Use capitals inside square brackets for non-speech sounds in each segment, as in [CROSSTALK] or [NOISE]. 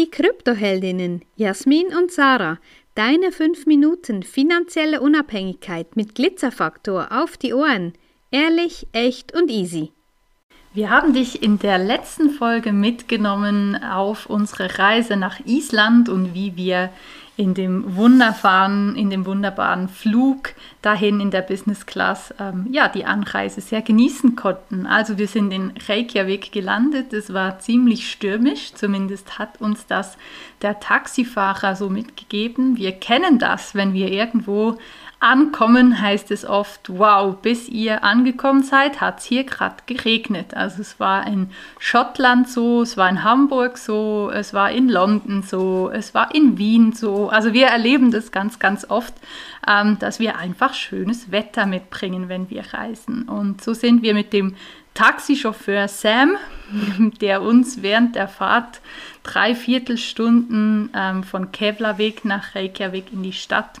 die Kryptoheldinnen Jasmin und Sarah. Deine 5 Minuten finanzielle Unabhängigkeit mit Glitzerfaktor auf die Ohren. Ehrlich, echt und easy. Wir haben dich in der letzten Folge mitgenommen auf unsere Reise nach Island und wie wir in dem wunderbaren, in dem wunderbaren Flug dahin in der Business Class ähm, ja die Anreise sehr genießen konnten. Also wir sind in Reykjavik gelandet. Es war ziemlich stürmisch, zumindest hat uns das der Taxifahrer so mitgegeben. Wir kennen das, wenn wir irgendwo Ankommen heißt es oft, wow, bis ihr angekommen seid, hat es hier gerade geregnet. Also es war in Schottland so, es war in Hamburg so, es war in London so, es war in Wien so. Also wir erleben das ganz, ganz oft, ähm, dass wir einfach schönes Wetter mitbringen, wenn wir reisen. Und so sind wir mit dem Taxichauffeur Sam, [LAUGHS] der uns während der Fahrt drei Viertelstunden ähm, von Kevlavik nach Reykjavik in die Stadt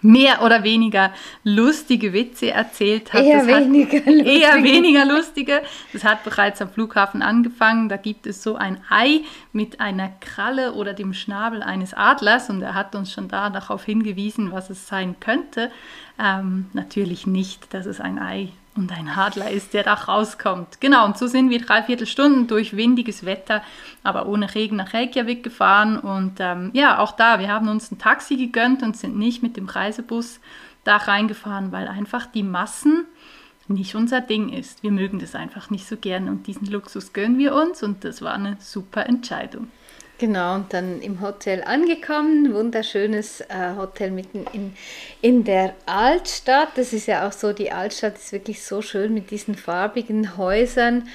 mehr oder weniger lustige Witze erzählt hat. Eher weniger [LAUGHS] lustige. Eher weniger lustige. Das hat bereits am Flughafen angefangen. Da gibt es so ein Ei mit einer Kralle oder dem Schnabel eines Adlers und er hat uns schon da darauf hingewiesen, was es sein könnte. Ähm, natürlich nicht, dass es ein Ei und ein Adler ist, der da rauskommt. Genau, und so sind wir dreiviertel Stunden durch windiges Wetter, aber ohne Regen nach Reykjavik gefahren. Und ähm, ja, auch da, wir haben uns ein Taxi gegönnt und sind nicht mit dem Reisebus da reingefahren, weil einfach die Massen nicht unser Ding ist. Wir mögen das einfach nicht so gern und diesen Luxus gönnen wir uns und das war eine super Entscheidung. Genau, und dann im Hotel angekommen, wunderschönes äh, Hotel mitten in, in der Altstadt. Das ist ja auch so, die Altstadt ist wirklich so schön mit diesen farbigen Häusern.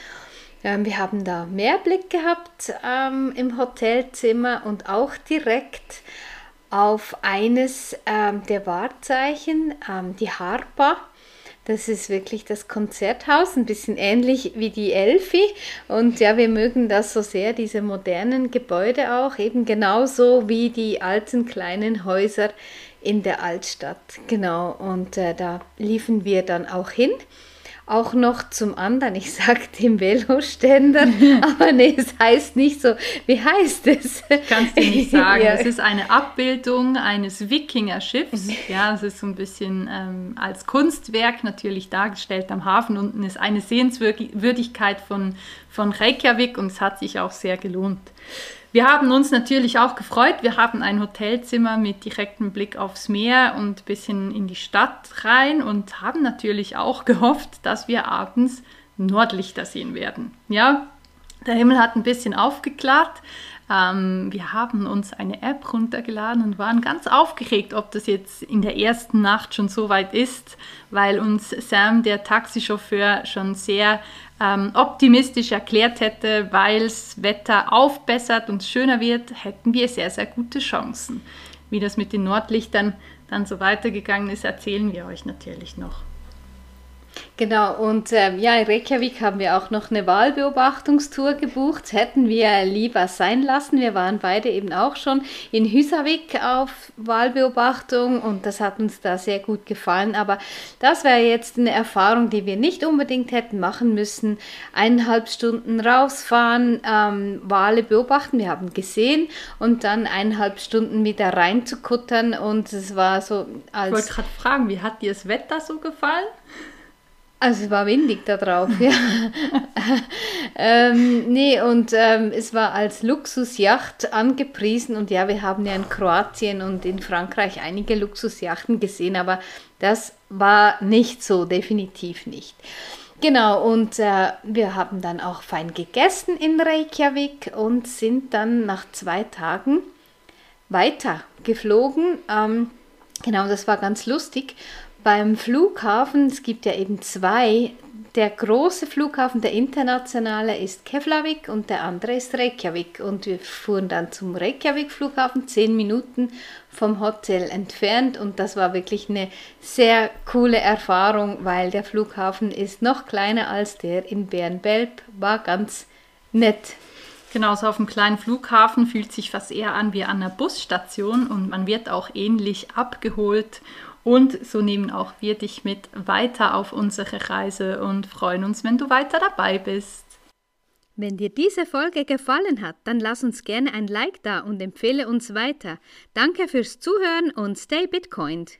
Ähm, wir haben da Mehrblick gehabt ähm, im Hotelzimmer und auch direkt auf eines ähm, der Wahrzeichen, ähm, die Harpa. Das ist wirklich das Konzerthaus, ein bisschen ähnlich wie die Elfi. Und ja, wir mögen das so sehr, diese modernen Gebäude auch, eben genauso wie die alten kleinen Häuser in der Altstadt. Genau, und äh, da liefen wir dann auch hin auch noch zum anderen, ich sage dem Veloständer, [LAUGHS] aber nee, es heißt nicht so. Wie heißt es? Kannst du nicht [LAUGHS] sagen. ja. Es ist eine Abbildung eines Wikingerschiffs. Ja, es ist so ein bisschen ähm, als Kunstwerk natürlich dargestellt am Hafen. Unten ist eine Sehenswürdigkeit von, von Reykjavik und es hat sich auch sehr gelohnt. Wir haben uns natürlich auch gefreut. Wir haben ein Hotelzimmer mit direktem Blick aufs Meer und ein bisschen in die Stadt rein und haben natürlich auch gehofft, dass wir abends Nordlichter sehen werden. Ja, der Himmel hat ein bisschen aufgeklärt. Ähm, wir haben uns eine App runtergeladen und waren ganz aufgeregt, ob das jetzt in der ersten Nacht schon so weit ist, weil uns Sam, der Taxichauffeur, schon sehr ähm, optimistisch erklärt hätte, weil das Wetter aufbessert und schöner wird, hätten wir sehr, sehr gute Chancen. Wie das mit den Nordlichtern dann so weitergegangen ist, erzählen wir euch natürlich noch. Genau, und äh, ja, in Reykjavik haben wir auch noch eine Wahlbeobachtungstour gebucht. Hätten wir lieber sein lassen. Wir waren beide eben auch schon in Husavik auf Wahlbeobachtung und das hat uns da sehr gut gefallen. Aber das wäre jetzt eine Erfahrung, die wir nicht unbedingt hätten machen müssen. Eineinhalb Stunden rausfahren, ähm, Wale beobachten, wir haben gesehen und dann eineinhalb Stunden wieder reinzukuttern und es war so als... Ich wollte gerade fragen, wie hat dir das Wetter so gefallen? Also es war windig da drauf, ja. [LAUGHS] ähm, nee, und ähm, es war als Luxusjacht angepriesen und ja, wir haben ja in Kroatien und in Frankreich einige Luxusjachten gesehen, aber das war nicht so, definitiv nicht. Genau, und äh, wir haben dann auch fein gegessen in Reykjavik und sind dann nach zwei Tagen weiter geflogen. Ähm, genau, das war ganz lustig beim Flughafen, es gibt ja eben zwei, der große Flughafen, der internationale, ist Keflavik und der andere ist Reykjavik. Und wir fuhren dann zum Reykjavik-Flughafen, zehn Minuten vom Hotel entfernt. Und das war wirklich eine sehr coole Erfahrung, weil der Flughafen ist noch kleiner als der in Bernbelp. War ganz nett. Genau, so auf einem kleinen Flughafen fühlt sich fast eher an wie an einer Busstation und man wird auch ähnlich abgeholt und so nehmen auch wir dich mit weiter auf unsere Reise und freuen uns, wenn du weiter dabei bist. Wenn dir diese Folge gefallen hat, dann lass uns gerne ein Like da und empfehle uns weiter. Danke fürs Zuhören und stay Bitcoined.